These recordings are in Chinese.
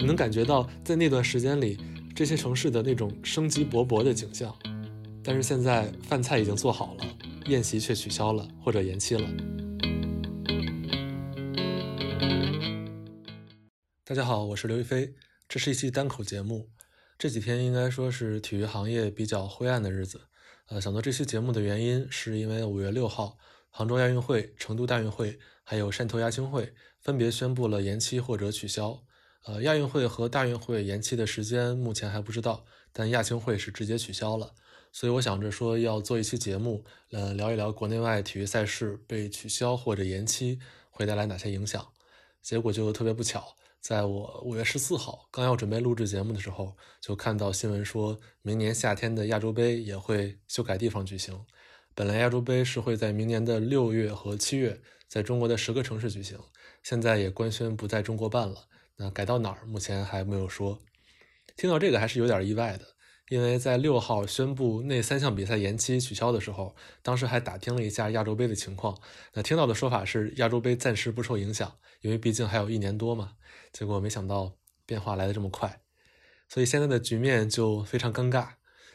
你能感觉到在那段时间里这些城市的那种生机勃勃的景象。但是现在饭菜已经做好了，宴席却取消了或者延期了。大家好，我是刘亦菲，这是一期单口节目。这几天应该说是体育行业比较灰暗的日子。呃，想做这期节目的原因，是因为五月六号，杭州亚运会、成都大运会还有汕头亚青会分别宣布了延期或者取消。呃，亚运会和大运会延期的时间目前还不知道，但亚青会是直接取消了。所以我想着说要做一期节目，呃，聊一聊国内外体育赛事被取消或者延期会带来哪些影响。结果就特别不巧，在我五月十四号刚要准备录制节目的时候，就看到新闻说明年夏天的亚洲杯也会修改地方举行。本来亚洲杯是会在明年的六月和七月在中国的十个城市举行，现在也官宣不在中国办了。那改到哪儿，目前还没有说。听到这个还是有点意外的。因为在六号宣布那三项比赛延期取消的时候，当时还打听了一下亚洲杯的情况。那听到的说法是亚洲杯暂时不受影响，因为毕竟还有一年多嘛。结果没想到变化来得这么快，所以现在的局面就非常尴尬。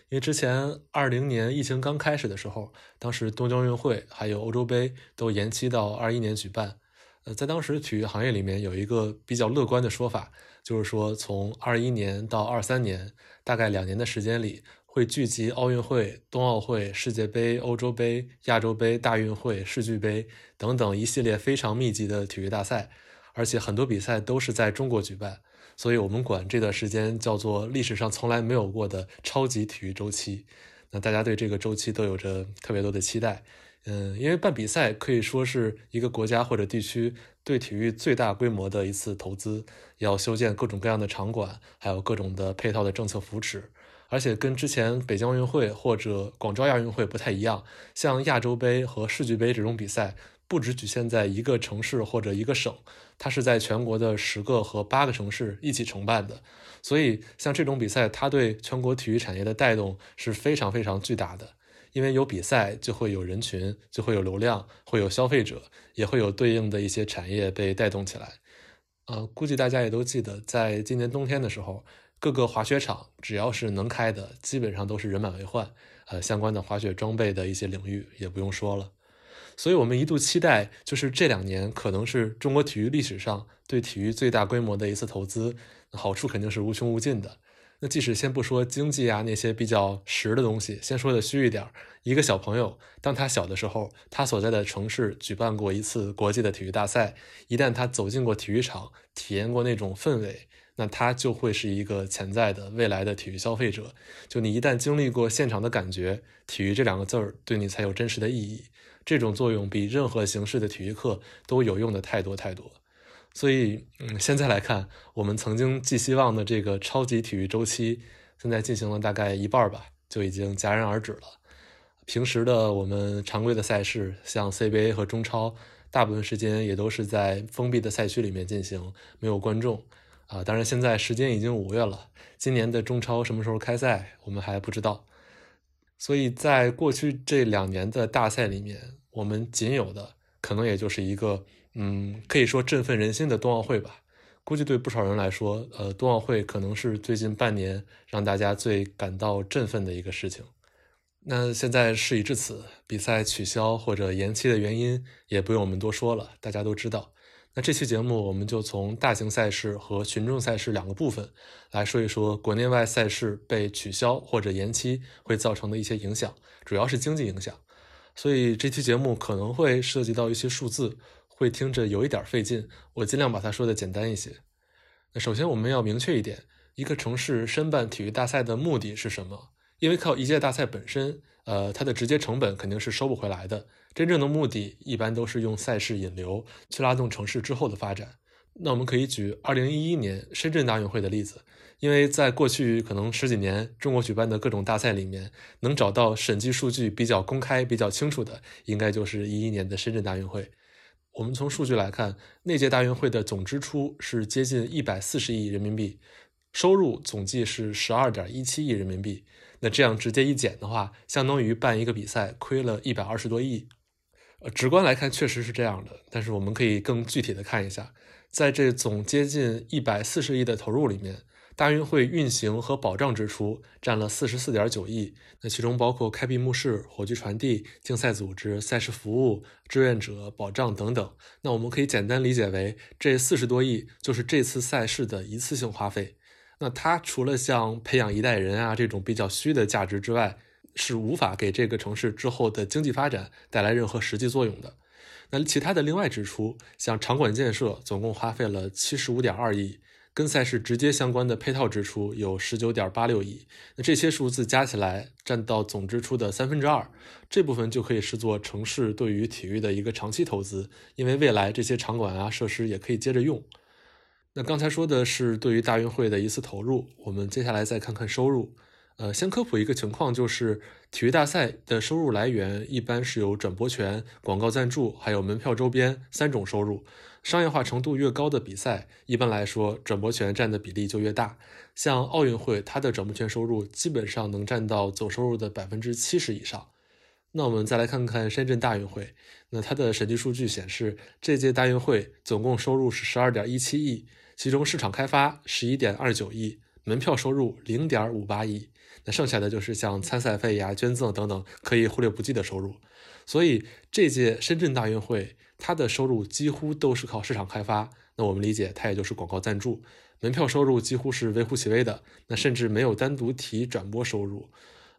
因为之前二零年疫情刚开始的时候，当时东京奥运会还有欧洲杯都延期到二一年举办。呃，在当时体育行业里面有一个比较乐观的说法，就是说从二一年到二三年。大概两年的时间里，会聚集奥运会、冬奥会、世界杯、欧洲杯、亚洲杯、大运会、世俱杯等等一系列非常密集的体育大赛，而且很多比赛都是在中国举办，所以我们管这段时间叫做历史上从来没有过的超级体育周期。那大家对这个周期都有着特别多的期待。嗯，因为办比赛可以说是一个国家或者地区对体育最大规模的一次投资，要修建各种各样的场馆，还有各种的配套的政策扶持，而且跟之前北京奥运会或者广州亚运会不太一样，像亚洲杯和世俱杯这种比赛，不只局限在一个城市或者一个省，它是在全国的十个和八个城市一起承办的，所以像这种比赛，它对全国体育产业的带动是非常非常巨大的。因为有比赛，就会有人群，就会有流量，会有消费者，也会有对应的一些产业被带动起来。呃，估计大家也都记得，在今年冬天的时候，各个滑雪场只要是能开的，基本上都是人满为患。呃，相关的滑雪装备的一些领域也不用说了。所以我们一度期待，就是这两年可能是中国体育历史上对体育最大规模的一次投资，好处肯定是无穷无尽的。那即使先不说经济啊那些比较实的东西，先说的虚一点，一个小朋友，当他小的时候，他所在的城市举办过一次国际的体育大赛，一旦他走进过体育场，体验过那种氛围，那他就会是一个潜在的未来的体育消费者。就你一旦经历过现场的感觉，体育这两个字儿对你才有真实的意义。这种作用比任何形式的体育课都有用的太多太多。所以，嗯，现在来看，我们曾经寄希望的这个超级体育周期，现在进行了大概一半吧，就已经戛然而止了。平时的我们常规的赛事，像 CBA 和中超，大部分时间也都是在封闭的赛区里面进行，没有观众。啊，当然现在时间已经五月了，今年的中超什么时候开赛，我们还不知道。所以在过去这两年的大赛里面，我们仅有的可能也就是一个。嗯，可以说振奋人心的冬奥会吧。估计对不少人来说，呃，冬奥会可能是最近半年让大家最感到振奋的一个事情。那现在事已至此，比赛取消或者延期的原因也不用我们多说了，大家都知道。那这期节目我们就从大型赛事和群众赛事两个部分来说一说国内外赛事被取消或者延期会造成的一些影响，主要是经济影响。所以这期节目可能会涉及到一些数字。会听着有一点费劲，我尽量把它说的简单一些。那首先我们要明确一点，一个城市申办体育大赛的目的是什么？因为靠一届大赛本身，呃，它的直接成本肯定是收不回来的。真正的目的一般都是用赛事引流，去拉动城市之后的发展。那我们可以举2011年深圳大运会的例子，因为在过去可能十几年中国举办的各种大赛里面，能找到审计数据比较公开、比较清楚的，应该就是一一年的深圳大运会。我们从数据来看，那届大运会的总支出是接近一百四十亿人民币，收入总计是十二点一七亿人民币。那这样直接一减的话，相当于办一个比赛亏了一百二十多亿。呃，直观来看确实是这样的，但是我们可以更具体的看一下，在这总接近一百四十亿的投入里面。大运会运行和保障支出占了四十四点九亿，那其中包括开闭幕式、火炬传递、竞赛组织、赛事服务、志愿者保障等等。那我们可以简单理解为，这四十多亿就是这次赛事的一次性花费。那它除了像培养一代人啊这种比较虚的价值之外，是无法给这个城市之后的经济发展带来任何实际作用的。那其他的另外支出，像场馆建设，总共花费了七十五点二亿。跟赛事直接相关的配套支出有十九点八六亿，那这些数字加起来占到总支出的三分之二，这部分就可以视作城市对于体育的一个长期投资，因为未来这些场馆啊设施也可以接着用。那刚才说的是对于大运会的一次投入，我们接下来再看看收入。呃，先科普一个情况，就是体育大赛的收入来源一般是由转播权、广告赞助，还有门票周边三种收入。商业化程度越高的比赛，一般来说转播权占的比例就越大。像奥运会，它的转播权收入基本上能占到总收入的百分之七十以上。那我们再来看看深圳大运会，那它的审计数据显示，这届大运会总共收入是十二点一七亿，其中市场开发十一点二九亿，门票收入零点五八亿。那剩下的就是像参赛费呀、捐赠等等可以忽略不计的收入，所以这届深圳大运会它的收入几乎都是靠市场开发。那我们理解它也就是广告赞助，门票收入几乎是微乎其微的，那甚至没有单独提转播收入。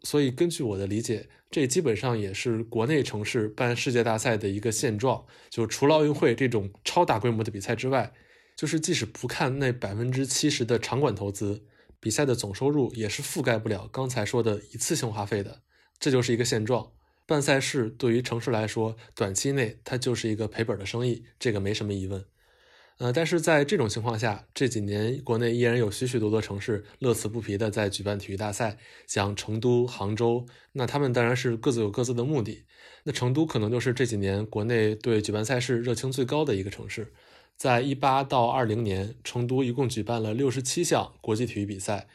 所以根据我的理解，这基本上也是国内城市办世界大赛的一个现状。就除了奥运会这种超大规模的比赛之外，就是即使不看那百分之七十的场馆投资。比赛的总收入也是覆盖不了刚才说的一次性花费的，这就是一个现状。办赛事对于城市来说，短期内它就是一个赔本的生意，这个没什么疑问。呃，但是在这种情况下，这几年国内依然有许许多多城市乐此不疲的在举办体育大赛，像成都、杭州，那他们当然是各自有各自的目的。那成都可能就是这几年国内对举办赛事热情最高的一个城市。在一八到二零年，成都一共举办了六十七项国际体育比赛。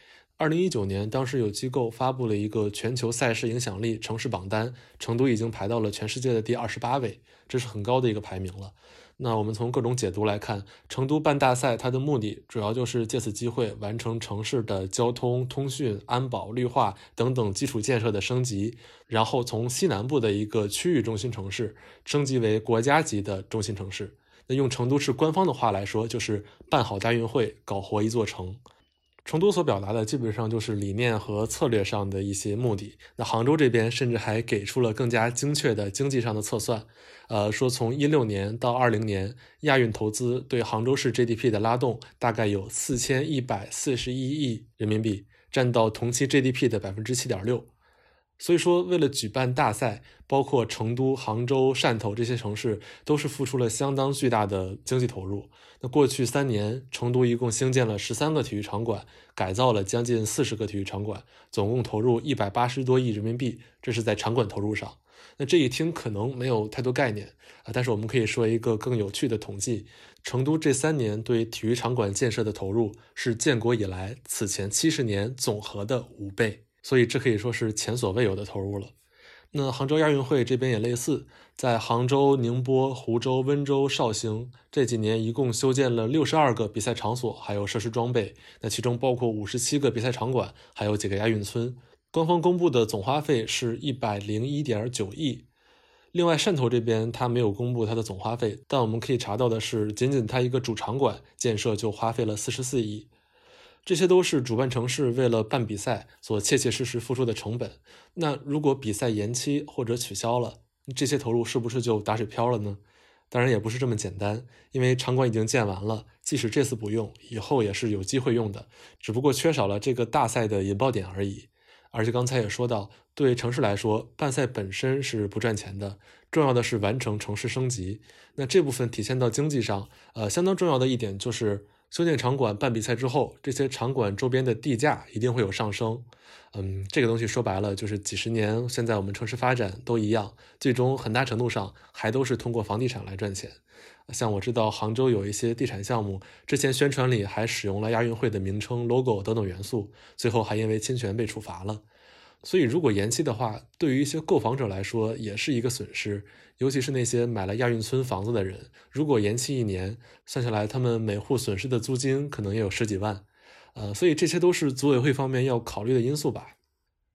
二零一九年，当时有机构发布了一个全球赛事影响力城市榜单，成都已经排到了全世界的第二十八位，这是很高的一个排名了。那我们从各种解读来看，成都办大赛，它的目的主要就是借此机会完成城市的交通、通讯、安保、绿化等等基础建设的升级，然后从西南部的一个区域中心城市升级为国家级的中心城市。那用成都市官方的话来说，就是办好大运会，搞活一座城。成都所表达的基本上就是理念和策略上的一些目的。那杭州这边甚至还给出了更加精确的经济上的测算，呃，说从一六年到二零年，亚运投资对杭州市 GDP 的拉动大概有四千一百四十一亿人民币，占到同期 GDP 的百分之七点六。所以说，为了举办大赛，包括成都、杭州、汕头这些城市都是付出了相当巨大的经济投入。那过去三年，成都一共兴建了十三个体育场馆，改造了将近四十个体育场馆，总共投入一百八十多亿人民币。这是在场馆投入上。那这一听可能没有太多概念啊，但是我们可以说一个更有趣的统计：成都这三年对体育场馆建设的投入是建国以来此前七十年总和的五倍。所以这可以说是前所未有的投入了。那杭州亚运会这边也类似，在杭州、宁波、湖州、温州、绍兴这几年一共修建了六十二个比赛场所，还有设施装备。那其中包括五十七个比赛场馆，还有几个亚运村。官方公布的总花费是一百零一点九亿。另外，汕头这边它没有公布它的总花费，但我们可以查到的是，仅仅它一个主场馆建设就花费了四十四亿。这些都是主办城市为了办比赛所切切实实付出的成本。那如果比赛延期或者取消了，这些投入是不是就打水漂了呢？当然也不是这么简单，因为场馆已经建完了，即使这次不用，以后也是有机会用的，只不过缺少了这个大赛的引爆点而已。而且刚才也说到，对城市来说，办赛本身是不赚钱的，重要的是完成城市升级。那这部分体现到经济上，呃，相当重要的一点就是。修建场馆办比赛之后，这些场馆周边的地价一定会有上升。嗯，这个东西说白了就是几十年，现在我们城市发展都一样，最终很大程度上还都是通过房地产来赚钱。像我知道杭州有一些地产项目，之前宣传里还使用了亚运会的名称、logo 等等元素，最后还因为侵权被处罚了。所以如果延期的话，对于一些购房者来说也是一个损失，尤其是那些买了亚运村房子的人，如果延期一年，算下来他们每户损失的租金可能也有十几万，呃，所以这些都是组委会方面要考虑的因素吧。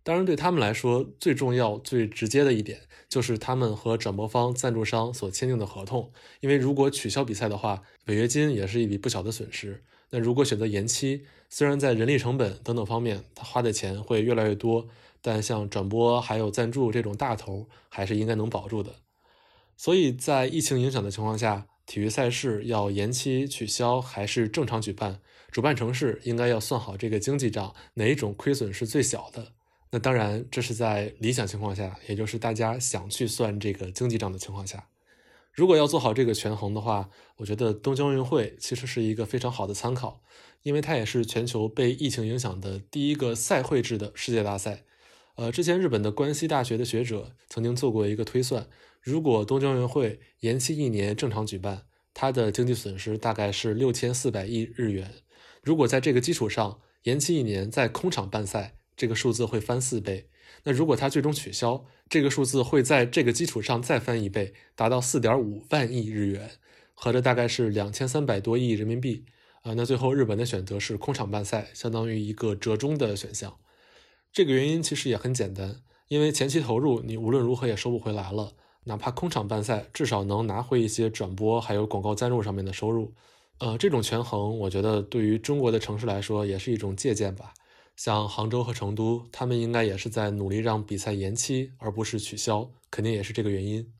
当然，对他们来说，最重要、最直接的一点就是他们和转播方、赞助商所签订的合同。因为如果取消比赛的话，违约金也是一笔不小的损失。那如果选择延期，虽然在人力成本等等方面，他花的钱会越来越多，但像转播还有赞助这种大头，还是应该能保住的。所以在疫情影响的情况下，体育赛事要延期、取消还是正常举办，主办城市应该要算好这个经济账，哪一种亏损是最小的。那当然，这是在理想情况下，也就是大家想去算这个经济账的情况下。如果要做好这个权衡的话，我觉得东京奥运会其实是一个非常好的参考，因为它也是全球被疫情影响的第一个赛会制的世界大赛。呃，之前日本的关西大学的学者曾经做过一个推算，如果东京奥运会延期一年正常举办，它的经济损失大概是六千四百亿日元。如果在这个基础上延期一年，在空场办赛。这个数字会翻四倍，那如果它最终取消，这个数字会在这个基础上再翻一倍，达到四点五万亿日元，合着大概是两千三百多亿人民币啊。那最后日本的选择是空场办赛，相当于一个折中的选项。这个原因其实也很简单，因为前期投入你无论如何也收不回来了，哪怕空场办赛，至少能拿回一些转播还有广告赞助上面的收入。呃，这种权衡，我觉得对于中国的城市来说也是一种借鉴吧。像杭州和成都，他们应该也是在努力让比赛延期，而不是取消，肯定也是这个原因。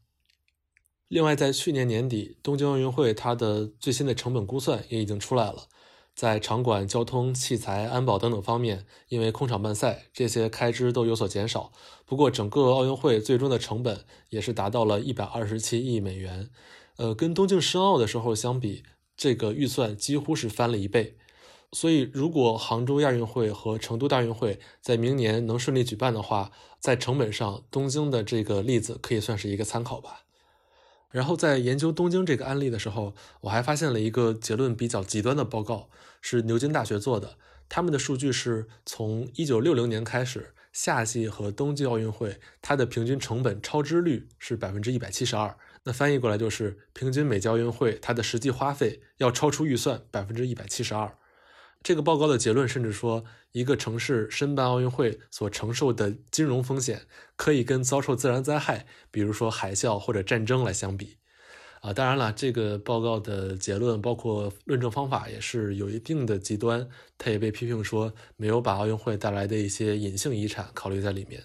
另外，在去年年底，东京奥运会它的最新的成本估算也已经出来了，在场馆、交通、器材、安保等等方面，因为空场办赛，这些开支都有所减少。不过，整个奥运会最终的成本也是达到了一百二十七亿美元，呃，跟东京申奥的时候相比，这个预算几乎是翻了一倍。所以，如果杭州亚运会和成都大运会在明年能顺利举办的话，在成本上，东京的这个例子可以算是一个参考吧。然后，在研究东京这个案例的时候，我还发现了一个结论比较极端的报告，是牛津大学做的。他们的数据是从1960年开始，夏季和冬季奥运会它的平均成本超支率是百分之一百七十二。那翻译过来就是，平均每届奥运会它的实际花费要超出预算百分之一百七十二。这个报告的结论甚至说，一个城市申办奥运会所承受的金融风险，可以跟遭受自然灾害，比如说海啸或者战争来相比。啊，当然了，这个报告的结论包括论证方法也是有一定的极端，它也被批评说没有把奥运会带来的一些隐性遗产考虑在里面。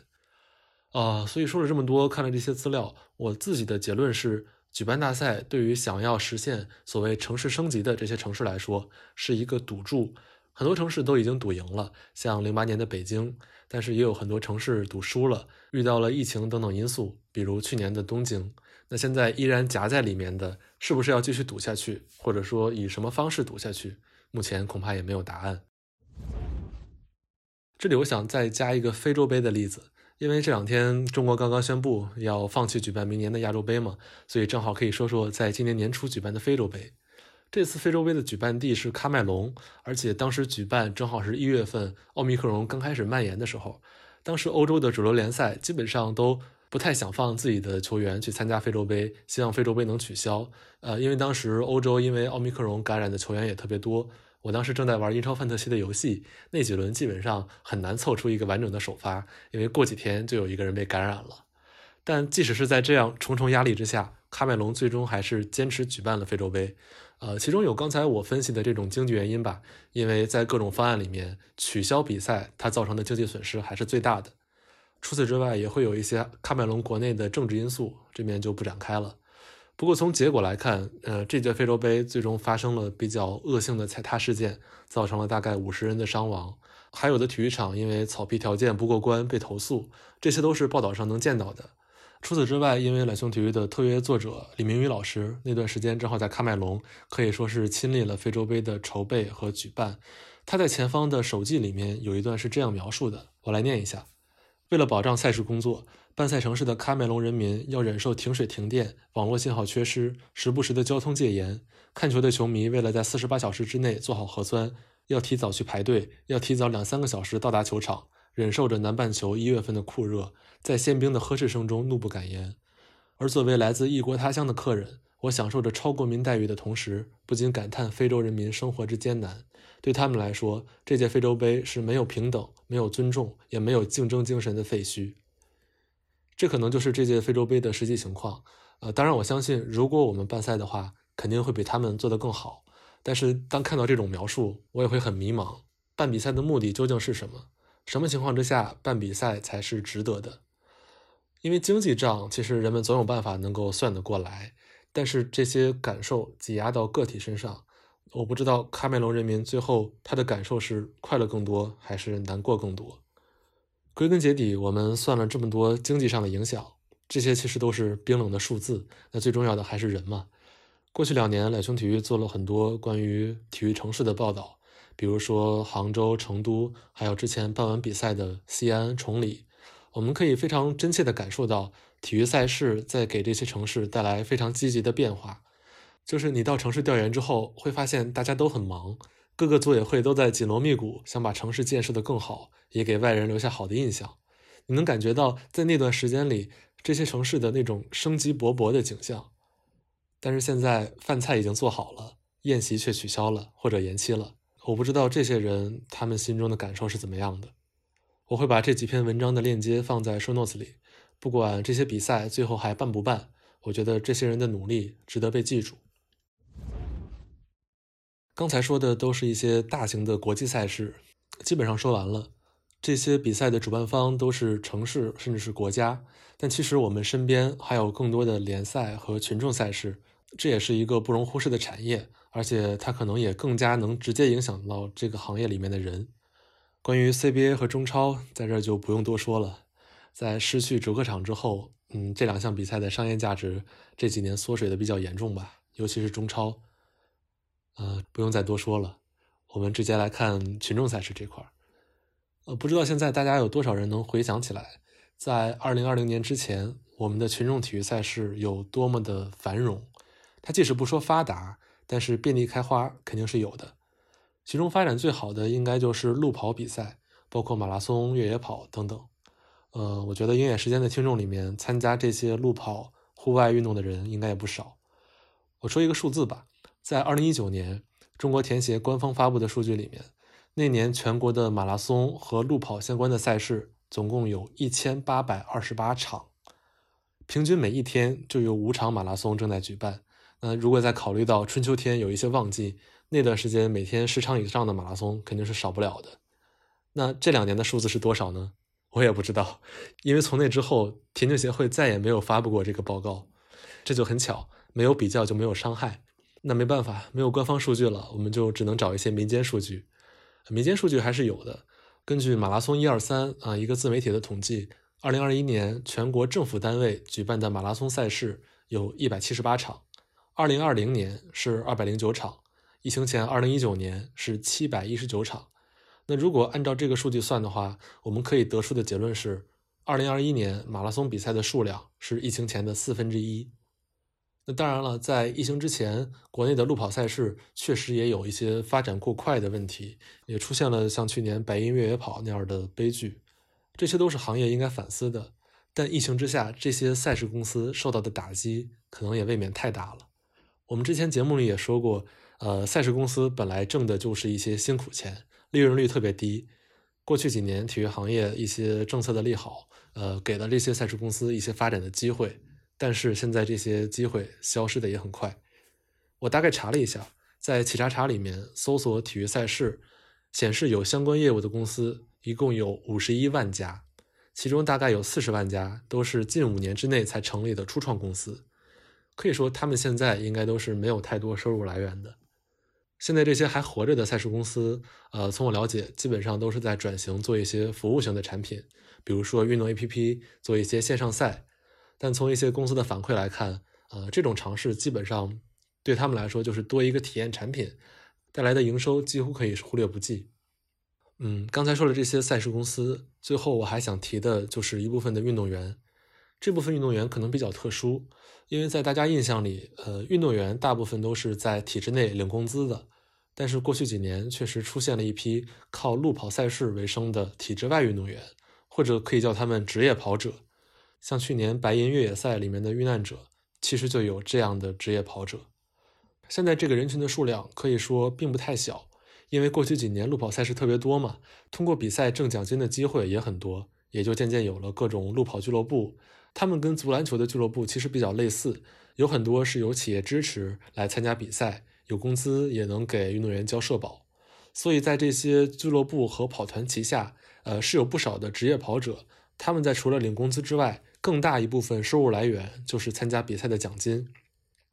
啊，所以说了这么多，看了这些资料，我自己的结论是。举办大赛对于想要实现所谓城市升级的这些城市来说是一个赌注，很多城市都已经赌赢了，像零八年的北京，但是也有很多城市赌输了，遇到了疫情等等因素，比如去年的东京。那现在依然夹在里面的，是不是要继续赌下去，或者说以什么方式赌下去？目前恐怕也没有答案。这里我想再加一个非洲杯的例子。因为这两天中国刚刚宣布要放弃举办明年的亚洲杯嘛，所以正好可以说说在今年年初举办的非洲杯。这次非洲杯的举办地是喀麦隆，而且当时举办正好是一月份，奥密克戎刚开始蔓延的时候。当时欧洲的主流联赛基本上都不太想放自己的球员去参加非洲杯，希望非洲杯能取消。呃，因为当时欧洲因为奥密克戎感染的球员也特别多。我当时正在玩英超范特西的游戏，那几轮基本上很难凑出一个完整的首发，因为过几天就有一个人被感染了。但即使是在这样重重压力之下，喀麦隆最终还是坚持举办了非洲杯。呃，其中有刚才我分析的这种经济原因吧，因为在各种方案里面，取消比赛它造成的经济损失还是最大的。除此之外，也会有一些喀麦隆国内的政治因素，这边就不展开了。不过从结果来看，呃，这届非洲杯最终发生了比较恶性的踩踏事件，造成了大概五十人的伤亡。还有的体育场因为草皮条件不过关被投诉，这些都是报道上能见到的。除此之外，因为懒熊体育的特约作者李明宇老师那段时间正好在喀麦隆，可以说是亲历了非洲杯的筹备和举办。他在前方的手记里面有一段是这样描述的，我来念一下：为了保障赛事工作。办赛城市的喀麦隆人民要忍受停水、停电、网络信号缺失、时不时的交通戒严。看球的球迷为了在四十八小时之内做好核酸，要提早去排队，要提早两三个小时到达球场。忍受着南半球一月份的酷热，在宪兵的呵斥声中怒不敢言。而作为来自异国他乡的客人，我享受着超国民待遇的同时，不禁感叹非洲人民生活之艰难。对他们来说，这届非洲杯是没有平等、没有尊重、也没有竞争精神的废墟。这可能就是这届非洲杯的实际情况。呃，当然，我相信，如果我们办赛的话，肯定会比他们做得更好。但是，当看到这种描述，我也会很迷茫。办比赛的目的究竟是什么？什么情况之下办比赛才是值得的？因为经济账，其实人们总有办法能够算得过来。但是这些感受挤压到个体身上，我不知道喀麦隆人民最后他的感受是快乐更多，还是难过更多。归根结底，我们算了这么多经济上的影响，这些其实都是冰冷的数字。那最重要的还是人嘛。过去两年，两熊体育做了很多关于体育城市的报道，比如说杭州、成都，还有之前办完比赛的西安、崇礼。我们可以非常真切地感受到，体育赛事在给这些城市带来非常积极的变化。就是你到城市调研之后，会发现大家都很忙。各个组委会都在紧锣密鼓，想把城市建设得更好，也给外人留下好的印象。你能感觉到，在那段时间里，这些城市的那种生机勃勃的景象。但是现在饭菜已经做好了，宴席却取消了或者延期了。我不知道这些人他们心中的感受是怎么样的。我会把这几篇文章的链接放在 show notes 里。不管这些比赛最后还办不办，我觉得这些人的努力值得被记住。刚才说的都是一些大型的国际赛事，基本上说完了。这些比赛的主办方都是城市，甚至是国家。但其实我们身边还有更多的联赛和群众赛事，这也是一个不容忽视的产业，而且它可能也更加能直接影响到这个行业里面的人。关于 CBA 和中超，在这就不用多说了。在失去主客场之后，嗯，这两项比赛的商业价值这几年缩水的比较严重吧，尤其是中超。呃，不用再多说了，我们直接来看群众赛事这块儿。呃，不知道现在大家有多少人能回想起来，在二零二零年之前，我们的群众体育赛事有多么的繁荣？它即使不说发达，但是遍地开花肯定是有的。其中发展最好的应该就是路跑比赛，包括马拉松、越野跑等等。呃，我觉得鹰眼时间的听众里面参加这些路跑户外运动的人应该也不少。我说一个数字吧。在二零一九年，中国田协官方发布的数据里面，那年全国的马拉松和路跑相关的赛事总共有一千八百二十八场，平均每一天就有五场马拉松正在举办。那如果再考虑到春秋天有一些旺季，那段时间每天十场以上的马拉松肯定是少不了的。那这两年的数字是多少呢？我也不知道，因为从那之后，田径协会再也没有发布过这个报告。这就很巧，没有比较就没有伤害。那没办法，没有官方数据了，我们就只能找一些民间数据。民间数据还是有的。根据马拉松一二三啊一个自媒体的统计，二零二一年全国政府单位举办的马拉松赛事有一百七十八场，二零二零年是二百零九场，疫情前二零一九年是七百一十九场。那如果按照这个数据算的话，我们可以得出的结论是，二零二一年马拉松比赛的数量是疫情前的四分之一。当然了，在疫情之前，国内的路跑赛事确实也有一些发展过快的问题，也出现了像去年白银越野跑那样的悲剧，这些都是行业应该反思的。但疫情之下，这些赛事公司受到的打击可能也未免太大了。我们之前节目里也说过，呃，赛事公司本来挣的就是一些辛苦钱，利润率特别低。过去几年，体育行业一些政策的利好，呃，给了这些赛事公司一些发展的机会。但是现在这些机会消失的也很快。我大概查了一下，在企查查里面搜索体育赛事，显示有相关业务的公司一共有五十一万家，其中大概有四十万家都是近五年之内才成立的初创公司。可以说，他们现在应该都是没有太多收入来源的。现在这些还活着的赛事公司，呃，从我了解，基本上都是在转型做一些服务型的产品，比如说运动 APP，做一些线上赛。但从一些公司的反馈来看，呃，这种尝试基本上对他们来说就是多一个体验产品，带来的营收几乎可以忽略不计。嗯，刚才说了这些赛事公司，最后我还想提的就是一部分的运动员。这部分运动员可能比较特殊，因为在大家印象里，呃，运动员大部分都是在体制内领工资的，但是过去几年确实出现了一批靠路跑赛事为生的体制外运动员，或者可以叫他们职业跑者。像去年白银越野赛里面的遇难者，其实就有这样的职业跑者。现在这个人群的数量可以说并不太小，因为过去几年路跑赛事特别多嘛，通过比赛挣奖金的机会也很多，也就渐渐有了各种路跑俱乐部。他们跟足篮球的俱乐部其实比较类似，有很多是由企业支持来参加比赛，有工资也能给运动员交社保。所以在这些俱乐部和跑团旗下，呃，是有不少的职业跑者，他们在除了领工资之外。更大一部分收入来源就是参加比赛的奖金，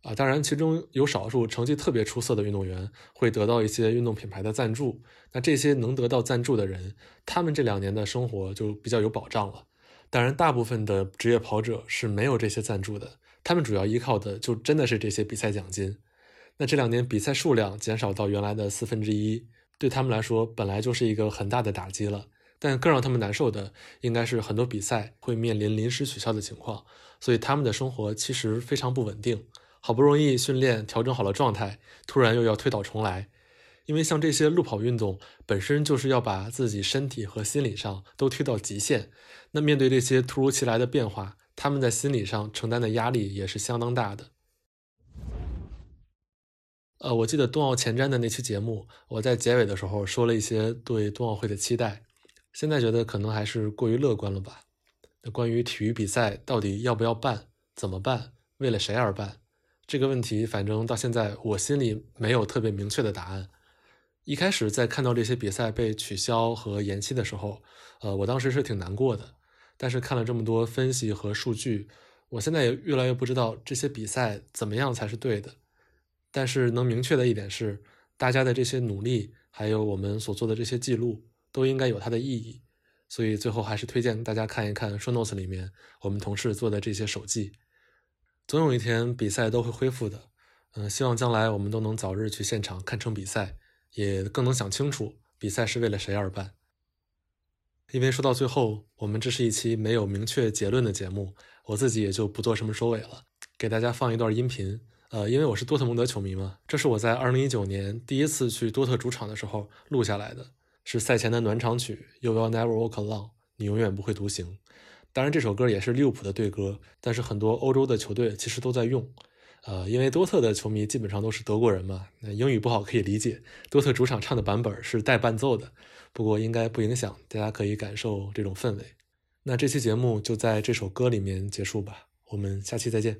啊，当然其中有少数成绩特别出色的运动员会得到一些运动品牌的赞助。那这些能得到赞助的人，他们这两年的生活就比较有保障了。当然，大部分的职业跑者是没有这些赞助的，他们主要依靠的就真的是这些比赛奖金。那这两年比赛数量减少到原来的四分之一，对他们来说本来就是一个很大的打击了。但更让他们难受的，应该是很多比赛会面临临时取消的情况，所以他们的生活其实非常不稳定。好不容易训练调整好了状态，突然又要推倒重来。因为像这些路跑运动本身就是要把自己身体和心理上都推到极限，那面对这些突如其来的变化，他们在心理上承担的压力也是相当大的。呃，我记得冬奥前瞻的那期节目，我在结尾的时候说了一些对冬奥会的期待。现在觉得可能还是过于乐观了吧？那关于体育比赛到底要不要办、怎么办、为了谁而办这个问题，反正到现在我心里没有特别明确的答案。一开始在看到这些比赛被取消和延期的时候，呃，我当时是挺难过的。但是看了这么多分析和数据，我现在也越来越不知道这些比赛怎么样才是对的。但是能明确的一点是，大家的这些努力，还有我们所做的这些记录。都应该有它的意义，所以最后还是推荐大家看一看 show notes 里面我们同事做的这些手记。总有一天比赛都会恢复的，嗯，希望将来我们都能早日去现场看成比赛，也更能想清楚比赛是为了谁而办。因为说到最后，我们这是一期没有明确结论的节目，我自己也就不做什么收尾了，给大家放一段音频。呃，因为我是多特蒙德球迷嘛，这是我在2019年第一次去多特主场的时候录下来的。是赛前的暖场曲，You will never walk alone，你永远不会独行。当然，这首歌也是利物浦的队歌，但是很多欧洲的球队其实都在用。呃，因为多特的球迷基本上都是德国人嘛，那英语不好可以理解。多特主场唱的版本是带伴奏的，不过应该不影响，大家可以感受这种氛围。那这期节目就在这首歌里面结束吧，我们下期再见。